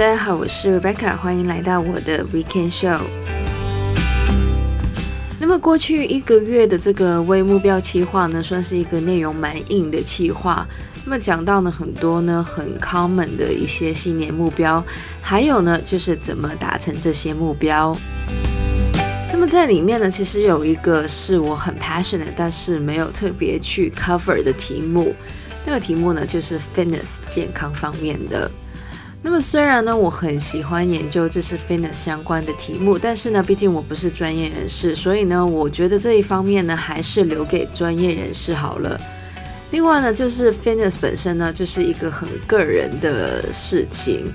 大家好，我是 Rebecca，欢迎来到我的 Weekend Show。那么过去一个月的这个微目标企划呢，算是一个内容蛮硬的企划。那么讲到呢很多呢很 common 的一些新年目标，还有呢就是怎么达成这些目标。那么在里面呢，其实有一个是我很 passionate，但是没有特别去 cover 的题目。那个题目呢，就是 fitness 健康方面的。那么虽然呢，我很喜欢研究这是 fitness 相关的题目，但是呢，毕竟我不是专业人士，所以呢，我觉得这一方面呢，还是留给专业人士好了。另外呢，就是 fitness 本身呢，就是一个很个人的事情，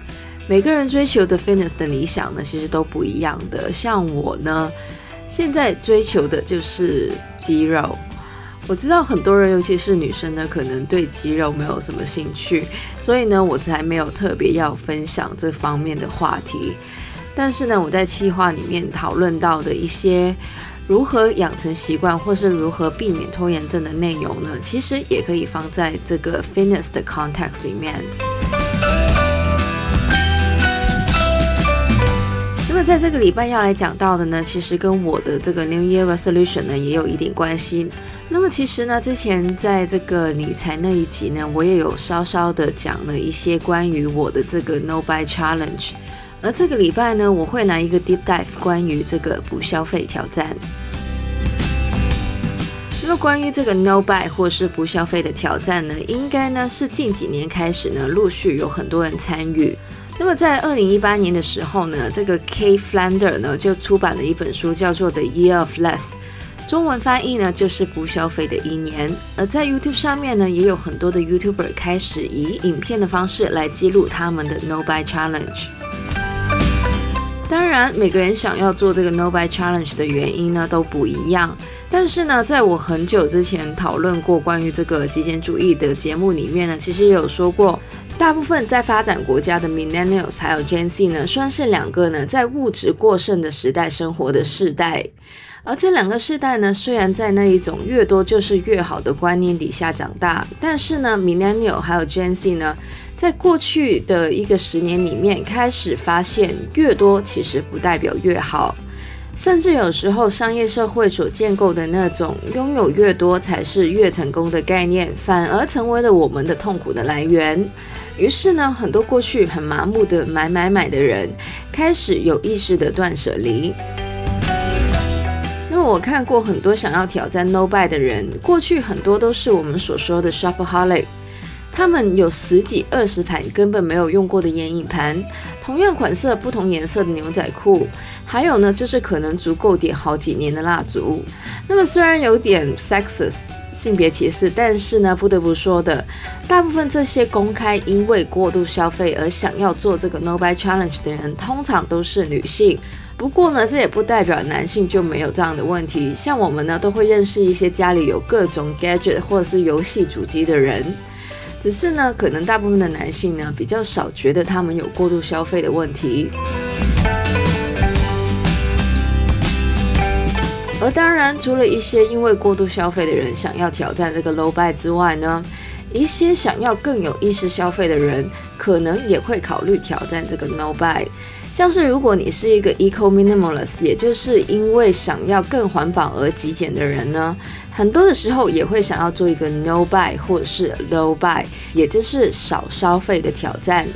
每个人追求的 fitness 的理想呢，其实都不一样的。像我呢，现在追求的就是肌肉。我知道很多人，尤其是女生呢，可能对肌肉没有什么兴趣，所以呢，我才没有特别要分享这方面的话题。但是呢，我在企划里面讨论到的一些如何养成习惯，或是如何避免拖延症的内容呢，其实也可以放在这个 fitness 的 context 里面。在这个礼拜要来讲到的呢，其实跟我的这个 New Year Resolution 呢也有一点关系。那么其实呢，之前在这个理财那一集呢，我也有稍稍的讲了一些关于我的这个 No Buy Challenge。而这个礼拜呢，我会来一个 Deep Dive 关于这个不消费挑战。那么关于这个 No Buy 或是不消费的挑战呢，应该呢是近几年开始呢，陆续有很多人参与。那么在二零一八年的时候呢，这个 K Flander 呢就出版了一本书，叫做《The Year of Less》，中文翻译呢就是不消费的一年。而在 YouTube 上面呢，也有很多的 YouTuber 开始以影片的方式来记录他们的 No Buy Challenge。当然，每个人想要做这个 No Buy Challenge 的原因呢都不一样。但是呢，在我很久之前讨论过关于这个极简主义的节目里面呢，其实也有说过。大部分在发展国家的 Millennials 还有 Gen Z 呢，算是两个呢在物质过剩的时代生活的世代。而这两个世代呢，虽然在那一种越多就是越好的观念底下长大，但是呢，Millennial 还有 Gen Z 呢，在过去的一个十年里面，开始发现越多其实不代表越好，甚至有时候商业社会所建构的那种拥有越多才是越成功的概念，反而成为了我们的痛苦的来源。于是呢，很多过去很麻木的买买买的人，开始有意识的断舍离。那么我看过很多想要挑战 No Buy 的人，过去很多都是我们所说的 Shopaholic，他们有十几二十盘根本没有用过的眼影盘，同样款式不同颜色的牛仔裤，还有呢，就是可能足够点好几年的蜡烛。那么虽然有点 sexist。性别歧视，但是呢，不得不说的，大部分这些公开因为过度消费而想要做这个 No Buy Challenge 的人，通常都是女性。不过呢，这也不代表男性就没有这样的问题。像我们呢，都会认识一些家里有各种 gadget 或者是游戏主机的人，只是呢，可能大部分的男性呢，比较少觉得他们有过度消费的问题。而当然，除了一些因为过度消费的人想要挑战这个 low buy 之外呢，一些想要更有意识消费的人，可能也会考虑挑战这个 No Buy。像是如果你是一个 Eco Minimalist，也就是因为想要更环保而极简的人呢，很多的时候也会想要做一个 No Buy 或者是 Low Buy，也就是少消费的挑战。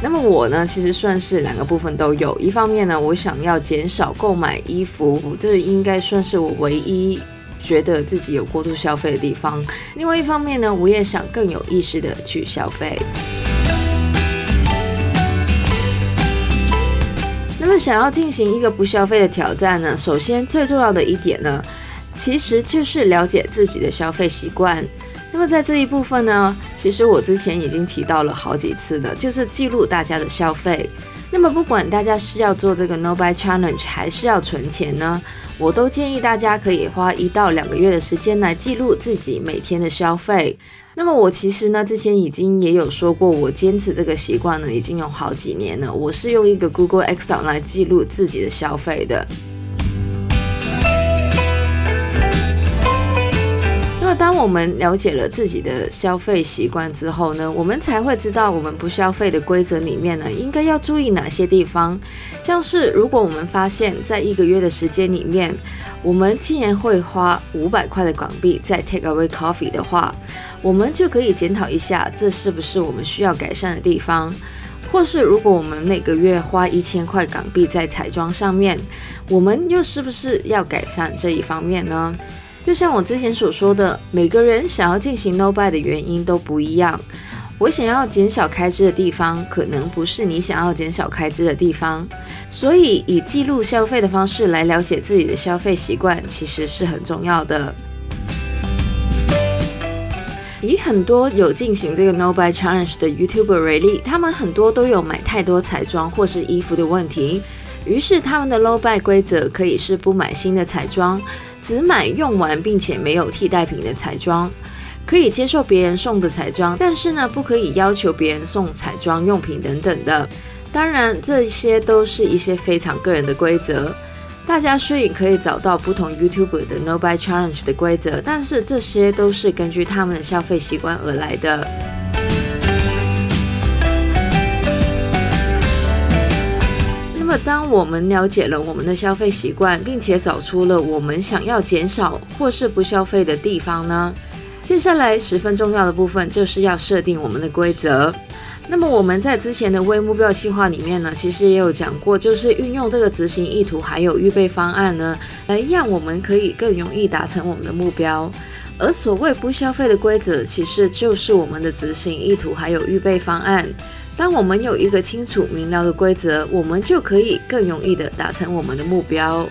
那么我呢，其实算是两个部分都有。一方面呢，我想要减少购买衣服，这应该算是我唯一觉得自己有过度消费的地方。另外一方面呢，我也想更有意识的去消费。想要进行一个不消费的挑战呢，首先最重要的一点呢，其实就是了解自己的消费习惯。那么在这一部分呢，其实我之前已经提到了好几次了，就是记录大家的消费。那么不管大家是要做这个 No Buy Challenge 还是要存钱呢，我都建议大家可以花一到两个月的时间来记录自己每天的消费。那么我其实呢，之前已经也有说过，我坚持这个习惯呢，已经有好几年了。我是用一个 Google Excel 来记录自己的消费的。当我们了解了自己的消费习惯之后呢，我们才会知道我们不消费的规则里面呢，应该要注意哪些地方。像是如果我们发现，在一个月的时间里面，我们竟然会花五百块的港币在 Take Away Coffee 的话，我们就可以检讨一下，这是不是我们需要改善的地方。或是如果我们每个月花一千块港币在彩妆上面，我们又是不是要改善这一方面呢？就像我之前所说的，每个人想要进行 no buy 的原因都不一样。我想要减少开支的地方，可能不是你想要减少开支的地方。所以，以记录消费的方式来了解自己的消费习惯，其实是很重要的。以很多有进行这个 no buy challenge 的 YouTuber 为例，他们很多都有买太多彩妆或是衣服的问题。于是，他们的 no buy 规则可以是不买新的彩妆。只买用完并且没有替代品的彩妆，可以接受别人送的彩妆，但是呢，不可以要求别人送彩妆用品等等的。当然，这些都是一些非常个人的规则。大家虽然可以找到不同 YouTube 的 No Buy Challenge 的规则，但是这些都是根据他们的消费习惯而来的。当我们了解了我们的消费习惯，并且找出了我们想要减少或是不消费的地方呢，接下来十分重要的部分就是要设定我们的规则。那么我们在之前的微目标计划里面呢，其实也有讲过，就是运用这个执行意图还有预备方案呢，来让我们可以更容易达成我们的目标。而所谓不消费的规则，其实就是我们的执行意图还有预备方案。当我们有一个清楚明了的规则，我们就可以更容易的达成我们的目标。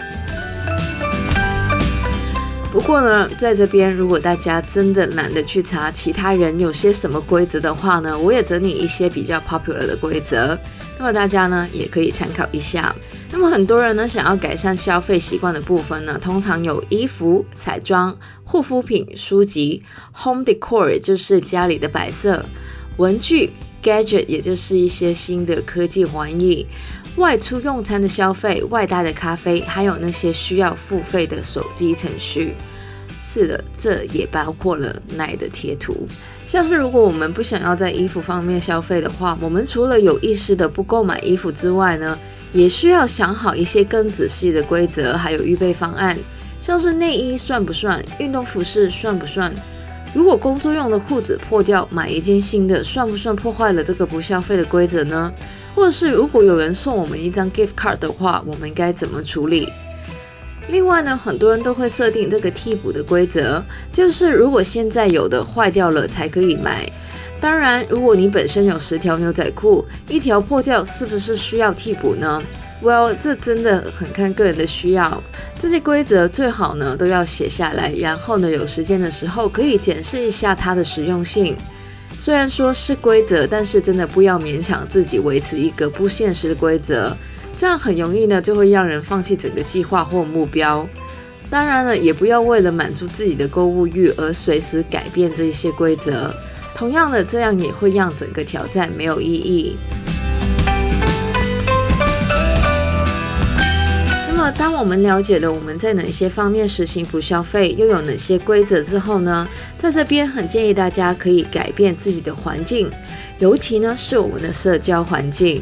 不过呢，在这边，如果大家真的懒得去查其他人有些什么规则的话呢，我也整理一些比较 popular 的规则，那么大家呢也可以参考一下。那么很多人呢想要改善消费习惯的部分呢，通常有衣服、彩妆、护肤品、书籍、home decor，就是家里的摆设、文具。Gadget 也就是一些新的科技玩意，外出用餐的消费、外带的咖啡，还有那些需要付费的手机程序。是的，这也包括了奶的贴图。像是如果我们不想要在衣服方面消费的话，我们除了有意识的不购买衣服之外呢，也需要想好一些更仔细的规则，还有预备方案。像是内衣算不算？运动服饰算不算？如果工作用的裤子破掉，买一件新的，算不算破坏了这个不消费的规则呢？或者是如果有人送我们一张 gift card 的话，我们应该怎么处理？另外呢，很多人都会设定这个替补的规则，就是如果现在有的坏掉了才可以买。当然，如果你本身有十条牛仔裤，一条破掉，是不是需要替补呢？Well，这真的很看个人的需要。这些规则最好呢都要写下来，然后呢有时间的时候可以检视一下它的实用性。虽然说是规则，但是真的不要勉强自己维持一个不现实的规则，这样很容易呢就会让人放弃整个计划或目标。当然了，也不要为了满足自己的购物欲而随时改变这些规则。同样的，这样也会让整个挑战没有意义。当我们了解了我们在哪些方面实行不消费，又有哪些规则之后呢，在这边很建议大家可以改变自己的环境，尤其呢是我们的社交环境。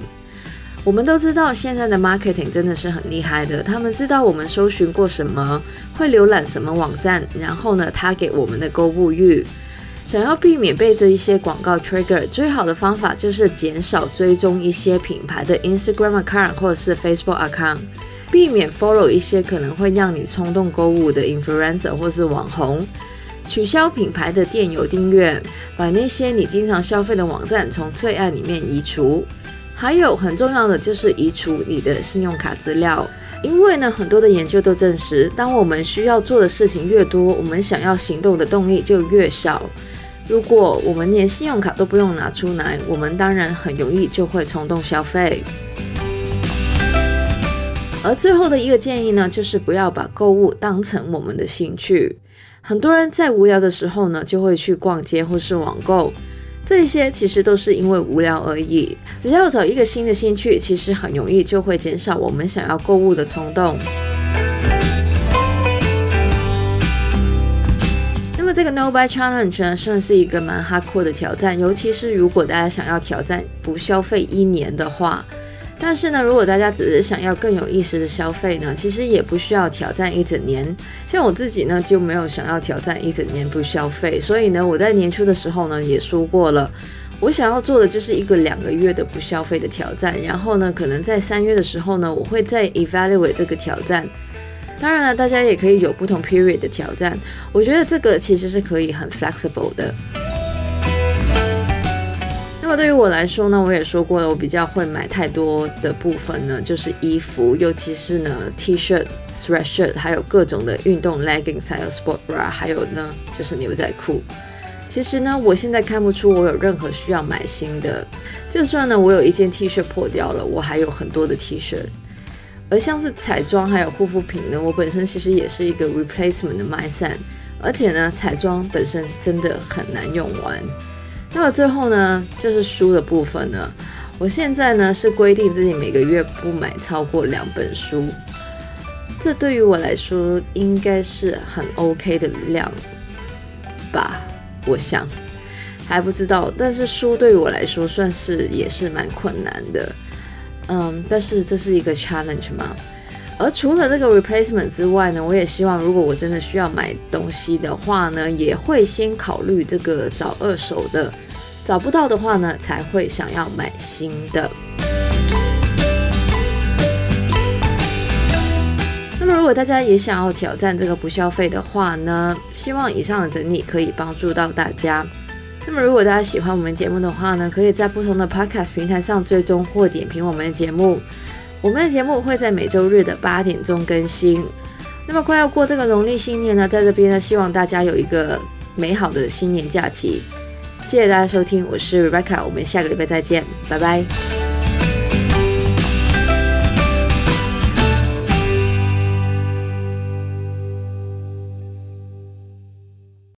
我们都知道现在的 marketing 真的是很厉害的，他们知道我们搜寻过什么，会浏览什么网站，然后呢，他给我们的购物欲。想要避免被这一些广告 trigger，最好的方法就是减少追踪一些品牌的 Instagram account 或者是 Facebook account。避免 follow 一些可能会让你冲动购物的 influencer 或是网红，取消品牌的电邮订阅，把那些你经常消费的网站从最爱里面移除。还有很重要的就是移除你的信用卡资料，因为呢，很多的研究都证实，当我们需要做的事情越多，我们想要行动的动力就越少。如果我们连信用卡都不用拿出来，我们当然很容易就会冲动消费。而最后的一个建议呢，就是不要把购物当成我们的兴趣。很多人在无聊的时候呢，就会去逛街或是网购，这些其实都是因为无聊而已。只要找一个新的兴趣，其实很容易就会减少我们想要购物的冲动。那么这个 No Buy Challenge 呢，算是一个蛮 hardcore 的挑战，尤其是如果大家想要挑战不消费一年的话。但是呢，如果大家只是想要更有意识的消费呢，其实也不需要挑战一整年。像我自己呢，就没有想要挑战一整年不消费，所以呢，我在年初的时候呢，也说过了，我想要做的就是一个两个月的不消费的挑战。然后呢，可能在三月的时候呢，我会再 evaluate 这个挑战。当然了，大家也可以有不同 period 的挑战。我觉得这个其实是可以很 flexible 的。对于我来说呢，我也说过了，我比较会买太多的部分呢，就是衣服，尤其是呢 T-shirt、sweatshirt，还有各种的运动 leggings，还有 sport bra，还有呢就是牛仔裤。其实呢，我现在看不出我有任何需要买新的。就算呢我有一件 T 恤破掉了，我还有很多的 T 恤。而像是彩妆还有护肤品呢，我本身其实也是一个 replacement 的 mindset，而且呢彩妆本身真的很难用完。那么最后呢，就是书的部分呢。我现在呢是规定自己每个月不买超过两本书，这对于我来说应该是很 OK 的量吧？我想还不知道，但是书对于我来说算是也是蛮困难的。嗯，但是这是一个 challenge 嘛。而除了这个 replacement 之外呢，我也希望如果我真的需要买东西的话呢，也会先考虑这个找二手的。找不到的话呢，才会想要买新的。那么，如果大家也想要挑战这个不消费的话呢，希望以上的整理可以帮助到大家。那么，如果大家喜欢我们节目的话呢，可以在不同的 podcast 平台上追踪或点评我们的节目。我们的节目会在每周日的八点钟更新。那么，快要过这个农历新年呢，在这边呢，希望大家有一个美好的新年假期。谢谢大家收听，我是 Rebecca，我们下个礼拜再见，拜拜。